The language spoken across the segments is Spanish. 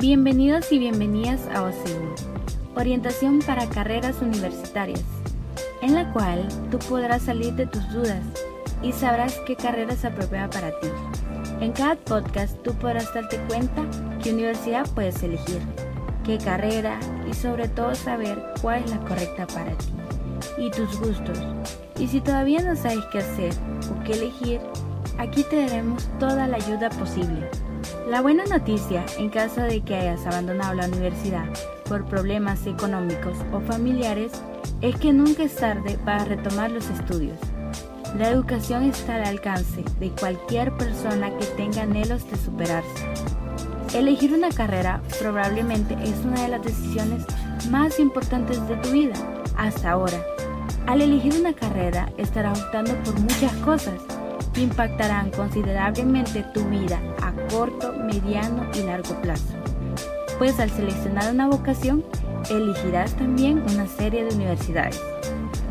Bienvenidos y bienvenidas a OSEU, orientación para carreras universitarias, en la cual tú podrás salir de tus dudas y sabrás qué carrera es apropiada para ti. En cada podcast tú podrás darte cuenta qué universidad puedes elegir, qué carrera y sobre todo saber cuál es la correcta para ti y tus gustos. Y si todavía no sabes qué hacer o qué elegir, aquí te daremos toda la ayuda posible. La buena noticia, en caso de que hayas abandonado la universidad por problemas económicos o familiares, es que nunca es tarde para retomar los estudios. La educación está al alcance de cualquier persona que tenga anhelos de superarse. Elegir una carrera probablemente es una de las decisiones más importantes de tu vida hasta ahora. Al elegir una carrera estarás optando por muchas cosas que impactarán considerablemente tu vida corto, mediano y largo plazo. Pues al seleccionar una vocación, elegirás también una serie de universidades,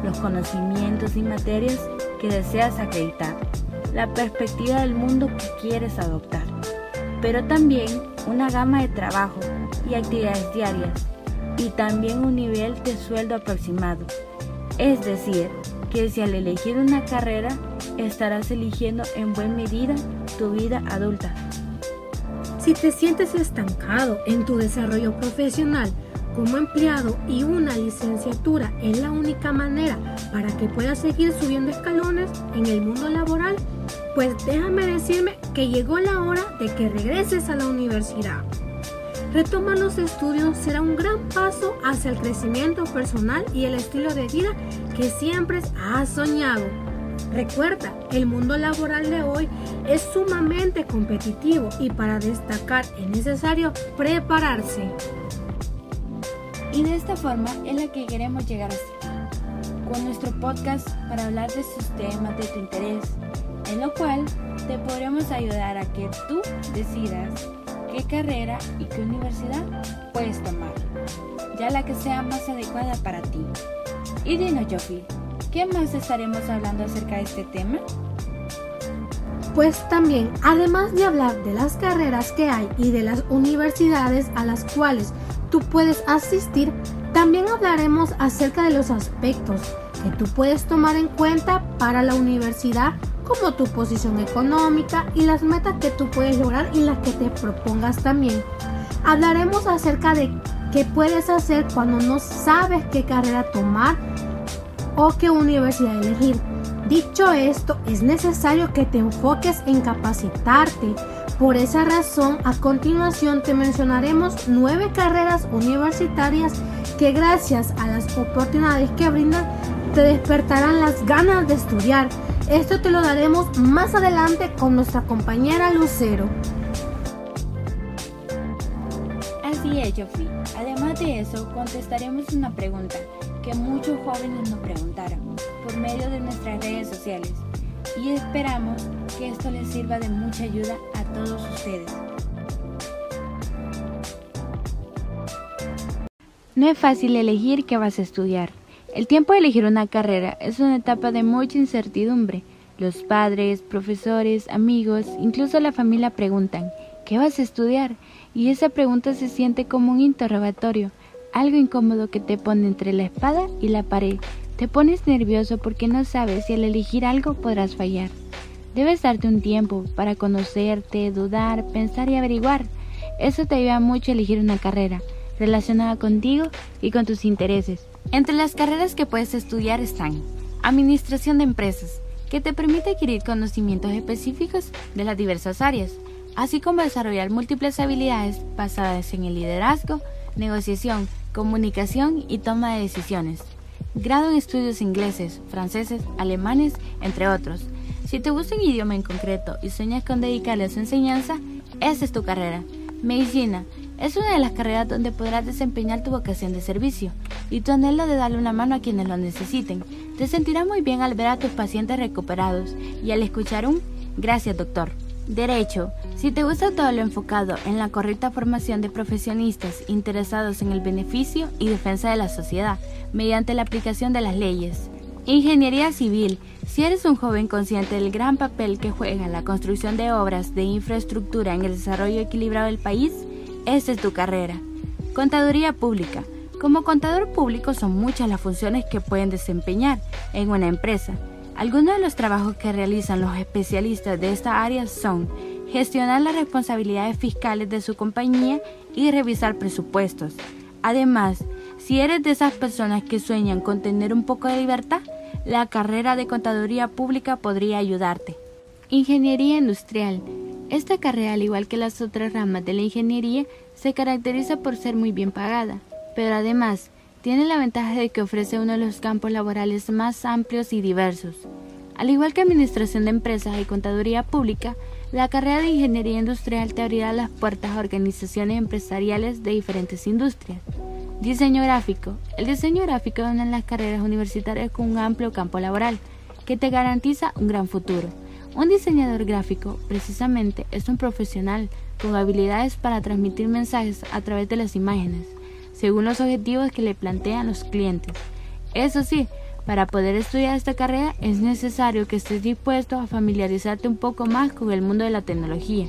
los conocimientos y materias que deseas acreditar, la perspectiva del mundo que quieres adoptar, pero también una gama de trabajo y actividades diarias y también un nivel de sueldo aproximado. Es decir, que si al elegir una carrera estarás eligiendo en buena medida tu vida adulta. Si te sientes estancado en tu desarrollo profesional como empleado y una licenciatura es la única manera para que puedas seguir subiendo escalones en el mundo laboral, pues déjame decirme que llegó la hora de que regreses a la universidad. Retomar los estudios será un gran paso hacia el crecimiento personal y el estilo de vida que siempre has soñado. Recuerda, el mundo laboral de hoy es sumamente competitivo y para destacar es necesario prepararse. Y de esta forma es la que queremos llegar a ser, con nuestro podcast para hablar de estos temas de tu interés, en lo cual te podremos ayudar a que tú decidas qué carrera y qué universidad puedes tomar, ya la que sea más adecuada para ti. Y dinos, Jofi, ¿qué más estaremos hablando acerca de este tema? Pues también, además de hablar de las carreras que hay y de las universidades a las cuales tú puedes asistir, también hablaremos acerca de los aspectos que tú puedes tomar en cuenta para la universidad como tu posición económica y las metas que tú puedes lograr y las que te propongas también. Hablaremos acerca de qué puedes hacer cuando no sabes qué carrera tomar o qué universidad elegir. Dicho esto, es necesario que te enfoques en capacitarte. Por esa razón, a continuación te mencionaremos nueve carreras universitarias que gracias a las oportunidades que brindan te despertarán las ganas de estudiar. Esto te lo daremos más adelante con nuestra compañera Lucero. Así es, Jofi. Además de eso, contestaremos una pregunta que muchos jóvenes nos preguntaron por medio de nuestras redes sociales y esperamos que esto les sirva de mucha ayuda a todos ustedes. No es fácil elegir qué vas a estudiar. El tiempo de elegir una carrera es una etapa de mucha incertidumbre. Los padres, profesores, amigos, incluso la familia preguntan, ¿qué vas a estudiar? Y esa pregunta se siente como un interrogatorio, algo incómodo que te pone entre la espada y la pared. Te pones nervioso porque no sabes si al elegir algo podrás fallar. Debes darte un tiempo para conocerte, dudar, pensar y averiguar. Eso te ayuda mucho a elegir una carrera relacionada contigo y con tus intereses. Entre las carreras que puedes estudiar están Administración de Empresas, que te permite adquirir conocimientos específicos de las diversas áreas, así como desarrollar múltiples habilidades basadas en el liderazgo, negociación, comunicación y toma de decisiones. Grado en estudios ingleses, franceses, alemanes, entre otros. Si te gusta un idioma en concreto y sueñas con dedicarle a su enseñanza, esa es tu carrera. Medicina es una de las carreras donde podrás desempeñar tu vocación de servicio y tu anhelo de darle una mano a quienes lo necesiten. Te sentirás muy bien al ver a tus pacientes recuperados y al escuchar un gracias doctor. Derecho. Si te gusta todo lo enfocado en la correcta formación de profesionistas interesados en el beneficio y defensa de la sociedad mediante la aplicación de las leyes. Ingeniería civil. Si eres un joven consciente del gran papel que juega la construcción de obras de infraestructura en el desarrollo equilibrado del país, esta es tu carrera. Contaduría pública. Como contador público son muchas las funciones que pueden desempeñar en una empresa. Algunos de los trabajos que realizan los especialistas de esta área son gestionar las responsabilidades fiscales de su compañía y revisar presupuestos. Además, si eres de esas personas que sueñan con tener un poco de libertad, la carrera de contaduría pública podría ayudarte. Ingeniería industrial. Esta carrera, al igual que las otras ramas de la ingeniería, se caracteriza por ser muy bien pagada, pero además tiene la ventaja de que ofrece uno de los campos laborales más amplios y diversos. Al igual que Administración de Empresas y Contaduría Pública, la carrera de Ingeniería Industrial te abrirá las puertas a organizaciones empresariales de diferentes industrias. Diseño gráfico. El diseño gráfico es una las carreras universitarias con un amplio campo laboral que te garantiza un gran futuro. Un diseñador gráfico, precisamente, es un profesional con habilidades para transmitir mensajes a través de las imágenes, según los objetivos que le plantean los clientes. Eso sí, para poder estudiar esta carrera es necesario que estés dispuesto a familiarizarte un poco más con el mundo de la tecnología,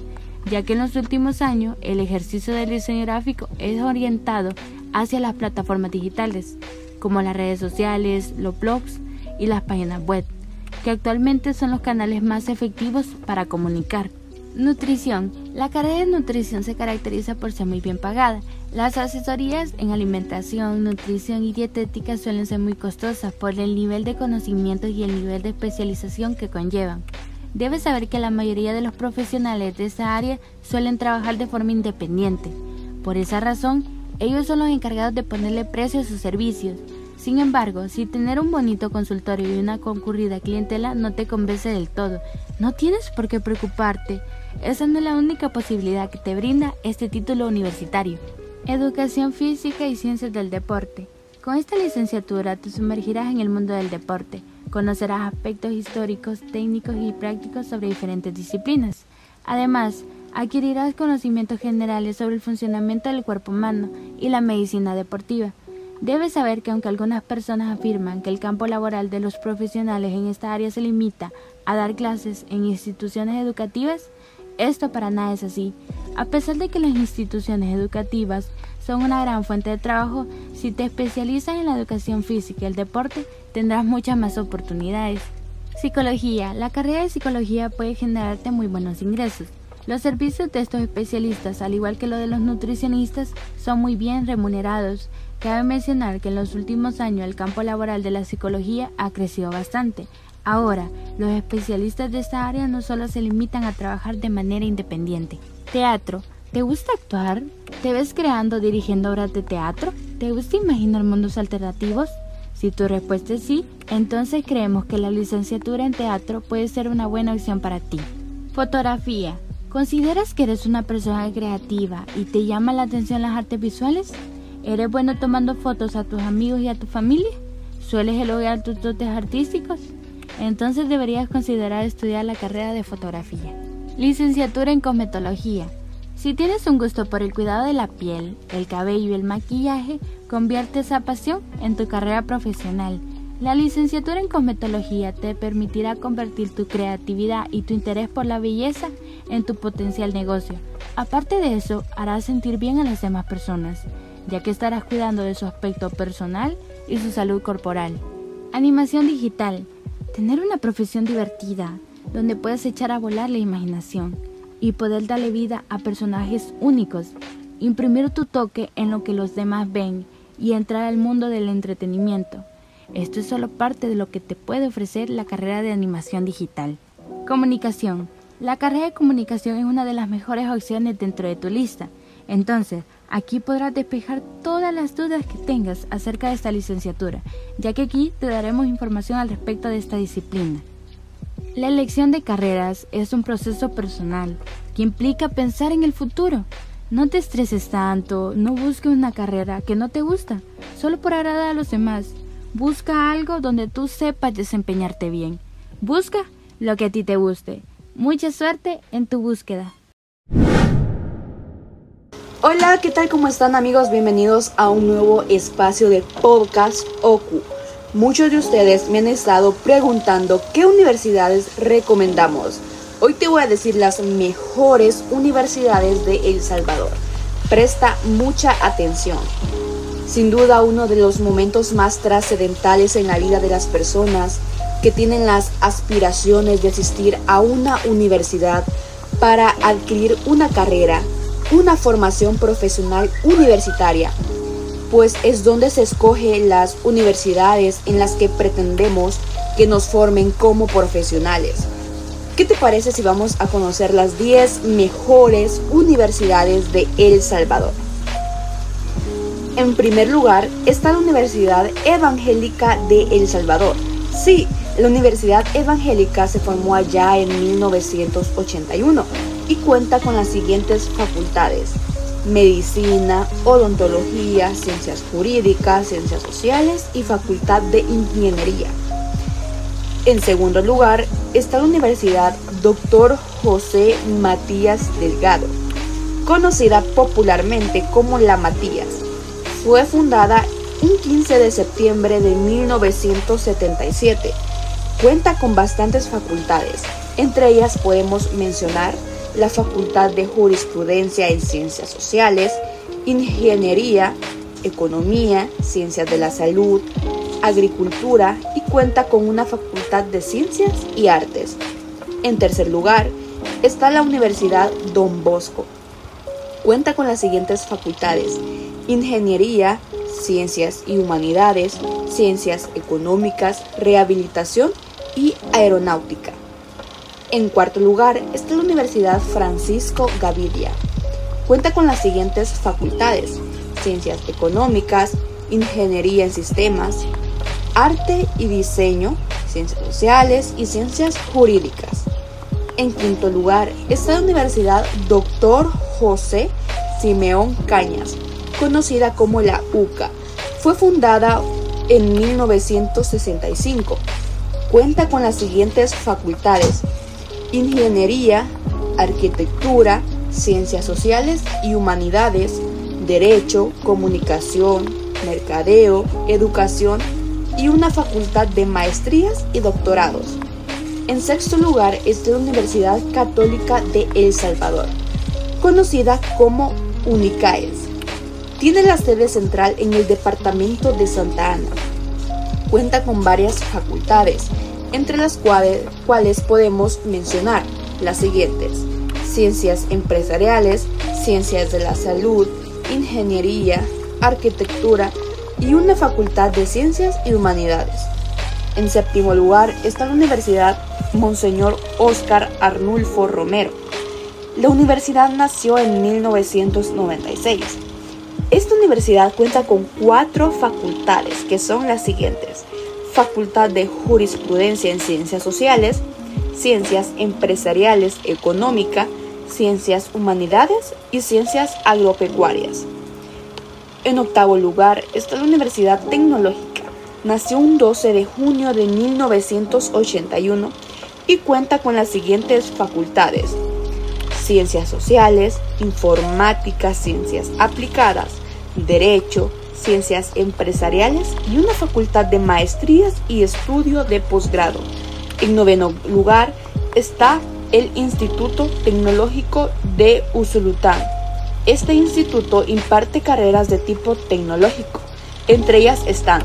ya que en los últimos años el ejercicio del diseño gráfico es orientado hacia las plataformas digitales, como las redes sociales, los blogs y las páginas web, que actualmente son los canales más efectivos para comunicar. Nutrición. La carrera de nutrición se caracteriza por ser muy bien pagada. Las asesorías en alimentación, nutrición y dietética suelen ser muy costosas por el nivel de conocimientos y el nivel de especialización que conllevan. Debes saber que la mayoría de los profesionales de esa área suelen trabajar de forma independiente. Por esa razón, ellos son los encargados de ponerle precio a sus servicios. Sin embargo, si tener un bonito consultorio y una concurrida clientela no te convence del todo, no tienes por qué preocuparte. Esa es la única posibilidad que te brinda este título universitario. Educación física y ciencias del deporte. Con esta licenciatura te sumergirás en el mundo del deporte, conocerás aspectos históricos, técnicos y prácticos sobre diferentes disciplinas. Además, adquirirás conocimientos generales sobre el funcionamiento del cuerpo humano y la medicina deportiva. Debes saber que aunque algunas personas afirman que el campo laboral de los profesionales en esta área se limita a dar clases en instituciones educativas, esto para nada es así. A pesar de que las instituciones educativas son una gran fuente de trabajo, si te especializas en la educación física y el deporte, tendrás muchas más oportunidades. Psicología. La carrera de psicología puede generarte muy buenos ingresos. Los servicios de estos especialistas, al igual que los de los nutricionistas, son muy bien remunerados. Cabe mencionar que en los últimos años el campo laboral de la psicología ha crecido bastante. Ahora, los especialistas de esta área no solo se limitan a trabajar de manera independiente. Teatro. ¿Te gusta actuar? ¿Te ves creando, dirigiendo obras de teatro? ¿Te gusta imaginar mundos alternativos? Si tu respuesta es sí, entonces creemos que la licenciatura en teatro puede ser una buena opción para ti. Fotografía. ¿Consideras que eres una persona creativa y te llama la atención las artes visuales? ¿Eres bueno tomando fotos a tus amigos y a tu familia? ¿Sueles elogiar tus dotes artísticos? Entonces deberías considerar estudiar la carrera de fotografía. Licenciatura en cosmetología. Si tienes un gusto por el cuidado de la piel, el cabello y el maquillaje, convierte esa pasión en tu carrera profesional la licenciatura en cosmetología te permitirá convertir tu creatividad y tu interés por la belleza en tu potencial negocio. Aparte de eso, harás sentir bien a las demás personas, ya que estarás cuidando de su aspecto personal y su salud corporal. Animación digital. Tener una profesión divertida, donde puedas echar a volar la imaginación y poder darle vida a personajes únicos, imprimir tu toque en lo que los demás ven y entrar al mundo del entretenimiento. Esto es solo parte de lo que te puede ofrecer la carrera de animación digital. Comunicación. La carrera de comunicación es una de las mejores opciones dentro de tu lista. Entonces, aquí podrás despejar todas las dudas que tengas acerca de esta licenciatura, ya que aquí te daremos información al respecto de esta disciplina. La elección de carreras es un proceso personal que implica pensar en el futuro. No te estreses tanto, no busques una carrera que no te gusta, solo por agradar a los demás. Busca algo donde tú sepas desempeñarte bien. Busca lo que a ti te guste. Mucha suerte en tu búsqueda. Hola, ¿qué tal? ¿Cómo están amigos? Bienvenidos a un nuevo espacio de podcast OKU. Muchos de ustedes me han estado preguntando qué universidades recomendamos. Hoy te voy a decir las mejores universidades de El Salvador. Presta mucha atención. Sin duda uno de los momentos más trascendentales en la vida de las personas que tienen las aspiraciones de asistir a una universidad para adquirir una carrera, una formación profesional universitaria, pues es donde se escogen las universidades en las que pretendemos que nos formen como profesionales. ¿Qué te parece si vamos a conocer las 10 mejores universidades de El Salvador? En primer lugar está la Universidad Evangélica de El Salvador. Sí, la Universidad Evangélica se formó allá en 1981 y cuenta con las siguientes facultades. Medicina, odontología, ciencias jurídicas, ciencias sociales y facultad de ingeniería. En segundo lugar está la Universidad Dr. José Matías Delgado, conocida popularmente como La Matías. Fue fundada un 15 de septiembre de 1977 Cuenta con bastantes facultades, entre ellas podemos mencionar la Facultad de Jurisprudencia en Ciencias Sociales, Ingeniería, Economía, Ciencias de la Salud, Agricultura y cuenta con una Facultad de Ciencias y Artes. En tercer lugar está la Universidad Don Bosco. Cuenta con las siguientes facultades, Ingeniería, Ciencias y Humanidades, Ciencias Económicas, Rehabilitación y Aeronáutica. En cuarto lugar está la Universidad Francisco Gavidia. Cuenta con las siguientes facultades, Ciencias Económicas, Ingeniería en Sistemas, Arte y Diseño, Ciencias Sociales y Ciencias Jurídicas. En quinto lugar está la Universidad Dr. José Simeón Cañas, conocida como la UCA. Fue fundada en 1965 Cuenta con las siguientes facultades. Ingeniería, Arquitectura, Ciencias Sociales y Humanidades, Derecho, Comunicación, Mercadeo, Educación y una facultad de maestrías y doctorados. En sexto lugar está la Universidad Católica de El Salvador, conocida como UNICAES. Tiene la sede central en el departamento de Santa Ana. Cuenta con varias facultades, entre las cuales, podemos mencionar las siguientes. Ciencias empresariales, ciencias de la salud, ingeniería, arquitectura y una facultad de ciencias y humanidades. En séptimo lugar está la Universidad Monseñor Óscar Arnulfo Romero. La universidad nació en 1996. Esta universidad cuenta con cuatro facultades que son las siguientes. Facultad de Jurisprudencia en Ciencias Sociales, Ciencias Empresariales Económica, Ciencias Humanidades y Ciencias Agropecuarias. En octavo lugar está la Universidad Tecnológica. Nació un 12 de junio de 1981 y cuenta con las siguientes facultades. Ciencias Sociales, Informática, Ciencias Aplicadas, Derecho, Ciencias Empresariales y una facultad de maestrías y estudio de posgrado. En noveno lugar está el Instituto Tecnológico de Usulután. Este instituto imparte carreras de tipo tecnológico. Entre ellas están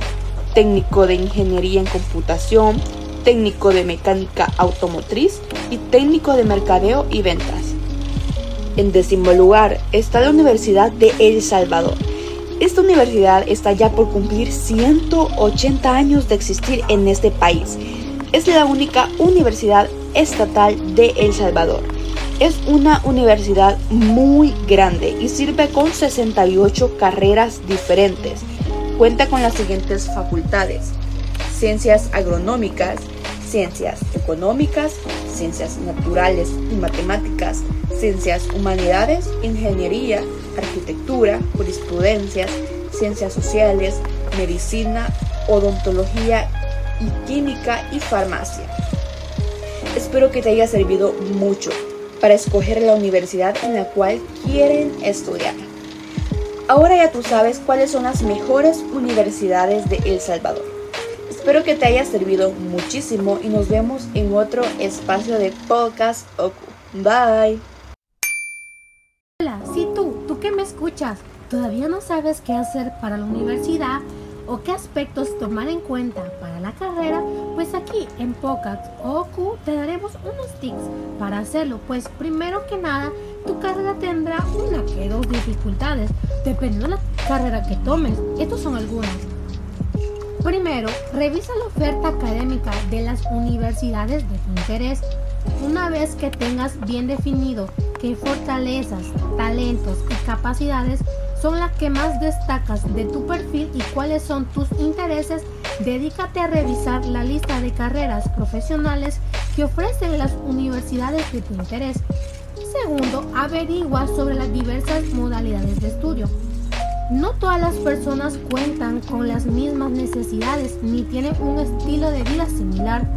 técnico de ingeniería en computación, técnico de mecánica automotriz y técnico de mercadeo y ventas. En décimo lugar está la Universidad de El Salvador. Esta universidad está ya por cumplir 180 años de existir en este país. Es la única universidad estatal de El Salvador. Es una universidad muy grande y sirve con 68 carreras diferentes. Cuenta con las siguientes facultades. Ciencias agronómicas, ciencias económicas, ciencias naturales y matemáticas, ciencias humanidades, ingeniería, arquitectura, jurisprudencias, ciencias sociales, medicina, odontología y química y farmacia. Espero que te haya servido mucho para escoger la universidad en la cual quieren estudiar. Ahora ya tú sabes cuáles son las mejores universidades de El Salvador. Espero que te haya servido muchísimo y nos vemos en otro espacio de podcast Oku. Bye. Escuchas, todavía no sabes qué hacer para la universidad o qué aspectos tomar en cuenta para la carrera, pues aquí en POCAT OQ te daremos unos tips para hacerlo, pues primero que nada tu carrera tendrá una que dos dificultades, dependiendo de la carrera que tomes. Estos son algunas. Primero, revisa la oferta académica de las universidades de tu interés. Una vez que tengas bien definido qué fortalezas, talentos y capacidades son las que más destacas de tu perfil y cuáles son tus intereses, dedícate a revisar la lista de carreras profesionales que ofrecen las universidades de tu interés. Segundo, averigua sobre las diversas modalidades de estudio. No todas las personas cuentan con las mismas necesidades ni tienen un estilo de vida similar.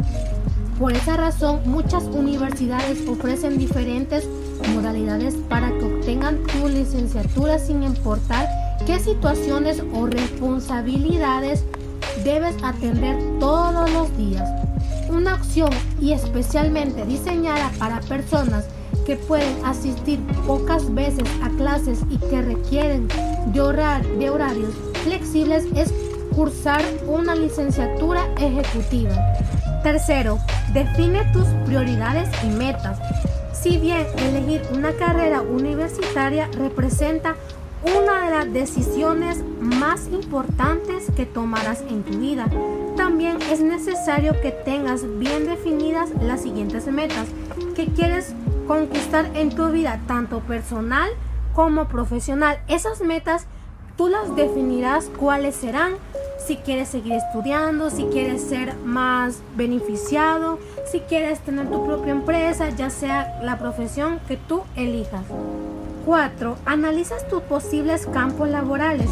Por esa razón, muchas universidades ofrecen diferentes modalidades para que obtengan tu licenciatura sin importar qué situaciones o responsabilidades debes atender todos los días. Una opción y especialmente diseñada para personas que pueden asistir pocas veces a clases y que requieren de, horarios flexibles es cursar una licenciatura ejecutiva. Tercero, define tus prioridades y metas. Si bien elegir una carrera universitaria representa una de las decisiones más importantes que tomarás en tu vida, también es necesario que tengas bien definidas las siguientes metas que quieres conquistar en tu vida, tanto personal como profesional. Esas metas tú las definirás cuáles serán si quieres seguir estudiando, si quieres ser más beneficiado, si quieres tener tu propia empresa, ya sea la profesión que tú elijas. 4. Analizas tus posibles campos laborales.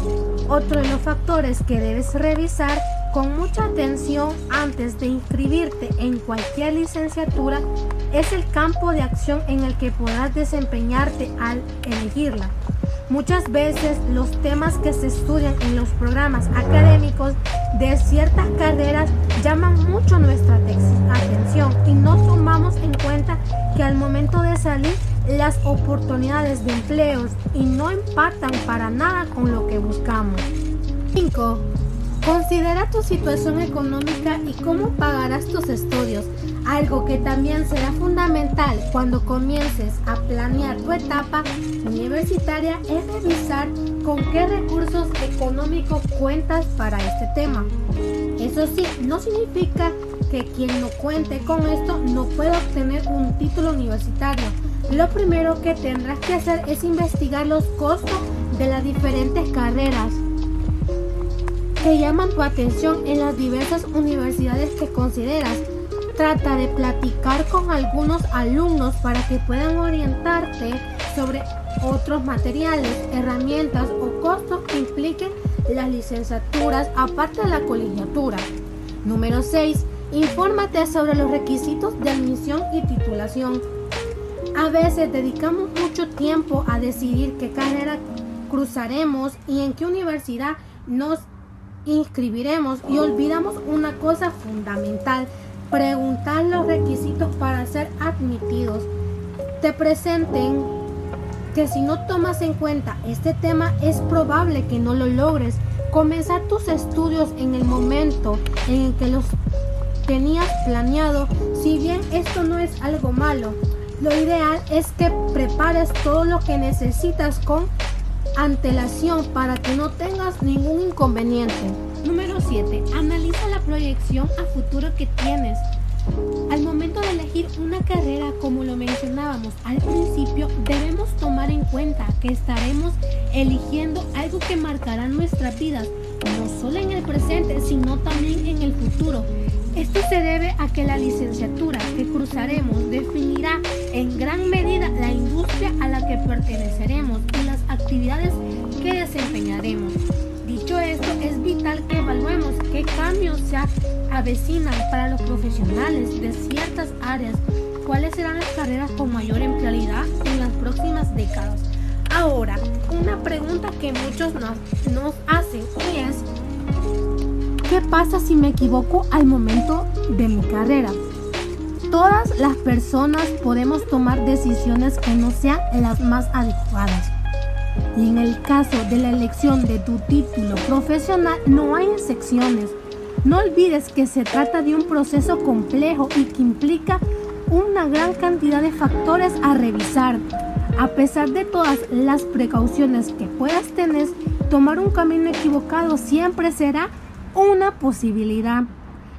Otro de los factores que debes revisar con mucha atención antes de inscribirte en cualquier licenciatura es el campo de acción en el que podrás desempeñarte al elegirla. Muchas veces los temas que se estudian en los programas académicos de ciertas carreras llaman mucho nuestra atención y no tomamos en cuenta que al momento de salir las oportunidades de empleos y no empatan para nada con lo que buscamos. 5. Considera tu situación económica y cómo pagarás tus estudios. Algo que también será fundamental cuando comiences a planear tu etapa universitaria es revisar con qué recursos económicos cuentas para este tema. Eso sí, no significa que quien no cuente con esto no pueda obtener un título universitario. Lo primero que tendrás que hacer es investigar los costos de las diferentes carreras que llaman tu atención en las diversas universidades que consideras. Trata de platicar con algunos alumnos para que puedan orientarte sobre otros materiales, herramientas o costos que impliquen las licenciaturas aparte de la colegiatura. Número 6. Infórmate sobre los requisitos de admisión y titulación. A veces dedicamos mucho tiempo a decidir qué carrera cruzaremos y en qué universidad nos inscribiremos y olvidamos una cosa fundamental, preguntar los requisitos para ser admitidos. Te presenten que si no tomas en cuenta este tema es probable que no lo logres. Comenzar tus estudios en el momento en el que los tenías planeado, si bien esto no es algo malo, lo ideal es que prepares todo lo que necesitas con antelación para que no tengas ningún inconveniente. Número 7. Analiza la proyección a futuro que tienes. Al momento de elegir una carrera, como lo mencionábamos al principio, debemos tomar en cuenta que estaremos eligiendo algo que marcará nuestras vidas, no solo en el presente, sino también en el futuro. Esto se debe a que la licenciatura que cruzaremos definirá en gran medida la industria a la que perteneceremos y las actividades que desempeñaremos. Vital que evaluemos qué cambios se avecinan para los profesionales de ciertas áreas, cuáles serán las carreras con mayor empleabilidad en las próximas décadas. Ahora, una pregunta que muchos nos, nos hacen es, ¿Qué pasa si me equivoco al momento de mi carrera? Todas las personas podemos tomar decisiones que no sean las más adecuadas. Y en el caso de la elección de tu título profesional no hay excepciones. No olvides que se trata de un proceso complejo y que implica una gran cantidad de factores a revisar. A pesar de todas las precauciones que puedas tener, tomar un camino equivocado siempre será una posibilidad.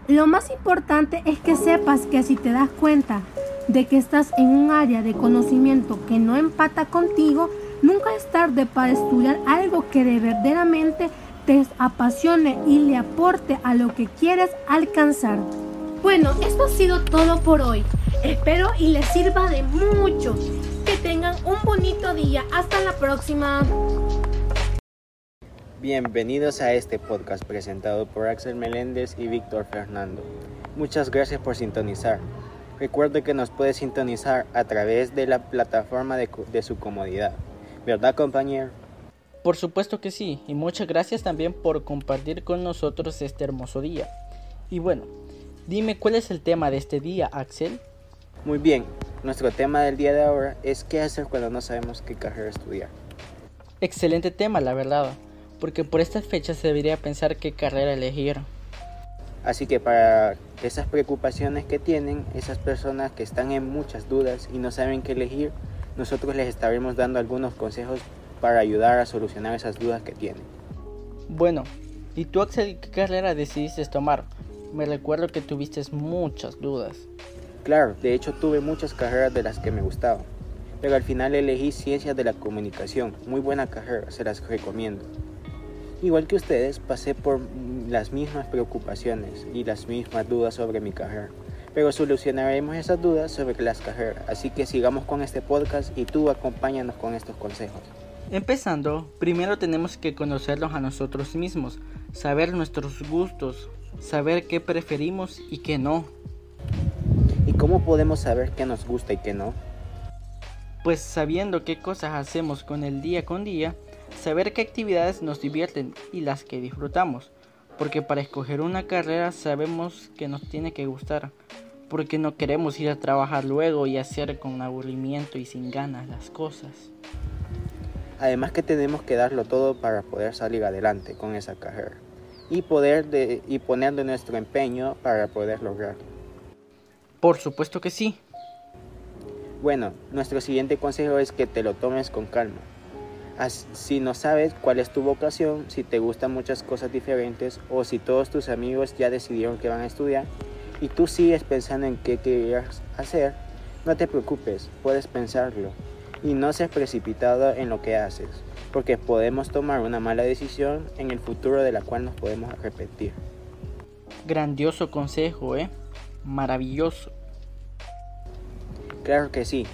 Lo más importante es que sepas que si te das cuenta de que estás en un área de conocimiento que no empata contigo, nunca es tarde para estudiar algo que de verdaderamente te apasione y le aporte a lo que quieres alcanzar. Bueno, esto ha sido todo por hoy. Espero y les sirva de mucho. Que tengan un bonito día. Hasta la próxima. Bienvenidos a este podcast presentado por Axel Meléndez y Víctor Fernando. Muchas gracias por sintonizar. Recuerde que nos puede sintonizar a través de la plataforma de, de su comodidad. ¿Verdad, compañero? Por supuesto que sí, y muchas gracias también por compartir con nosotros este hermoso día. Y bueno, dime cuál es el tema de este día, Axel. Muy bien, nuestro tema del día de ahora es qué hacer cuando no sabemos qué carrera estudiar. Excelente tema, la verdad porque por estas fechas se debería pensar qué carrera elegir. Así que para esas preocupaciones que tienen esas personas que están en muchas dudas y no saben qué elegir, nosotros les estaremos dando algunos consejos para ayudar a solucionar esas dudas que tienen. Bueno, ¿y tú Axel qué carrera decidiste tomar? Me recuerdo que tuviste muchas dudas. Claro, de hecho tuve muchas carreras de las que me gustaban, pero al final elegí Ciencias de la Comunicación, muy buena carrera, se las recomiendo. Igual que ustedes, pasé por las mismas preocupaciones y las mismas dudas sobre mi carrera, pero solucionaremos esas dudas sobre las carreras, así que sigamos con este podcast y tú acompáñanos con estos consejos. Empezando, primero tenemos que conocernos a nosotros mismos, saber nuestros gustos, saber qué preferimos y qué no. ¿Y cómo podemos saber qué nos gusta y qué no? Pues sabiendo qué cosas hacemos con el día con día, saber qué actividades nos divierten y las que disfrutamos, porque para escoger una carrera sabemos que nos tiene que gustar, porque no queremos ir a trabajar luego y hacer con aburrimiento y sin ganas las cosas. Además que tenemos que darlo todo para poder salir adelante con esa carrera y poder de, y poner de nuestro empeño para poder lograrlo. Por supuesto que sí. Bueno, nuestro siguiente consejo es que te lo tomes con calma si no sabes cuál es tu vocación, si te gustan muchas cosas diferentes o si todos tus amigos ya decidieron que van a estudiar y tú sigues pensando en qué querías hacer, no te preocupes, puedes pensarlo y no seas precipitado en lo que haces, porque podemos tomar una mala decisión en el futuro de la cual nos podemos arrepentir. Grandioso consejo, ¿eh? Maravilloso. Claro que sí.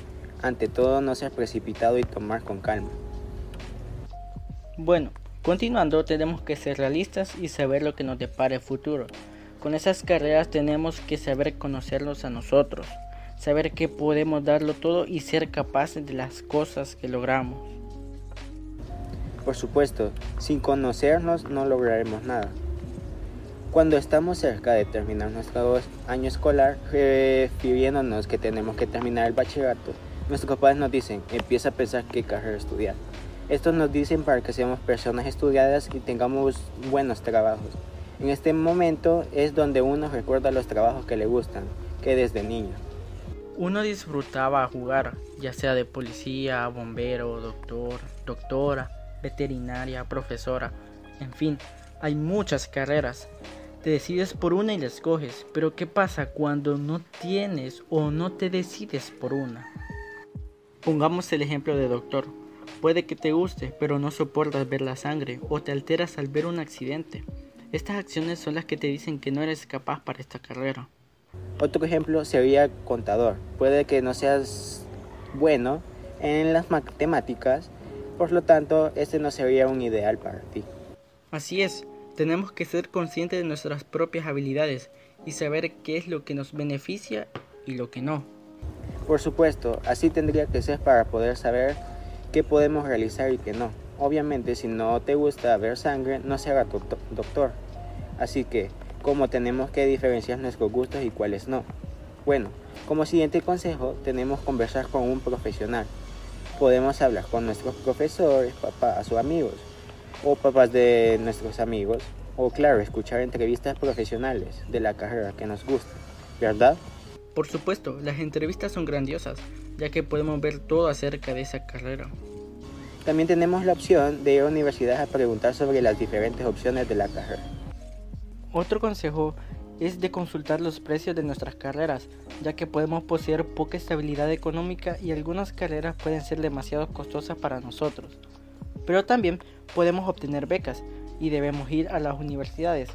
Ante todo, no seas precipitado y tomar con calma. Bueno, continuando tenemos que ser realistas y saber lo que nos depara el futuro. Con esas carreras tenemos que saber conocernos a nosotros, saber que podemos darlo todo y ser capaces de las cosas que logramos. Por supuesto, sin conocernos no lograremos nada. Cuando estamos cerca de terminar nuestro año escolar, refiriéndonos que tenemos que terminar el bachillerato, nuestros padres nos dicen, empieza a pensar qué carrera estudiar. Estos nos dicen para que seamos personas estudiadas y tengamos buenos trabajos. En este momento es donde uno recuerda los trabajos que le gustan, que desde niño. Uno disfrutaba jugar, ya sea de policía, bombero, doctor, doctora, veterinaria, profesora, en fin, hay muchas carreras. Te decides por una y la escoges, pero ¿qué pasa cuando no tienes o no te decides por una? Pongamos el ejemplo de doctor. Puede que te guste, pero no soportas ver la sangre o te alteras al ver un accidente. Estas acciones son las que te dicen que no eres capaz para esta carrera. Otro ejemplo sería contador. Puede que no seas bueno en las matemáticas, por lo tanto, este no sería un ideal para ti. Así es, tenemos que ser conscientes de nuestras propias habilidades y saber qué es lo que nos beneficia y lo que no. Por supuesto, así tendría que ser para poder saber qué podemos realizar y qué no. Obviamente, si no te gusta ver sangre, no se haga doctor. Así que, ¿cómo tenemos que diferenciar nuestros gustos y cuáles no? Bueno, como siguiente consejo, tenemos conversar con un profesional. Podemos hablar con nuestros profesores, papás o amigos, o papás de nuestros amigos, o claro, escuchar entrevistas profesionales de la carrera que nos gusta, ¿verdad? Por supuesto, las entrevistas son grandiosas, ya que podemos ver todo acerca de esa carrera. También tenemos la opción de ir a universidades a preguntar sobre las diferentes opciones de la carrera. Otro consejo es de consultar los precios de nuestras carreras, ya que podemos poseer poca estabilidad económica y algunas carreras pueden ser demasiado costosas para nosotros. Pero también podemos obtener becas y debemos ir a las universidades,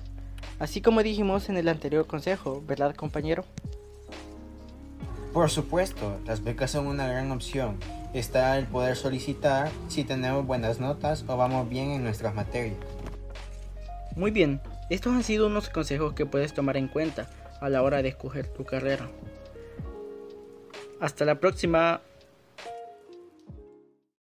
así como dijimos en el anterior consejo, ¿verdad compañero? Por supuesto, las becas son una gran opción. Está el poder solicitar si tenemos buenas notas o vamos bien en nuestras materias. Muy bien, estos han sido unos consejos que puedes tomar en cuenta a la hora de escoger tu carrera. Hasta la próxima.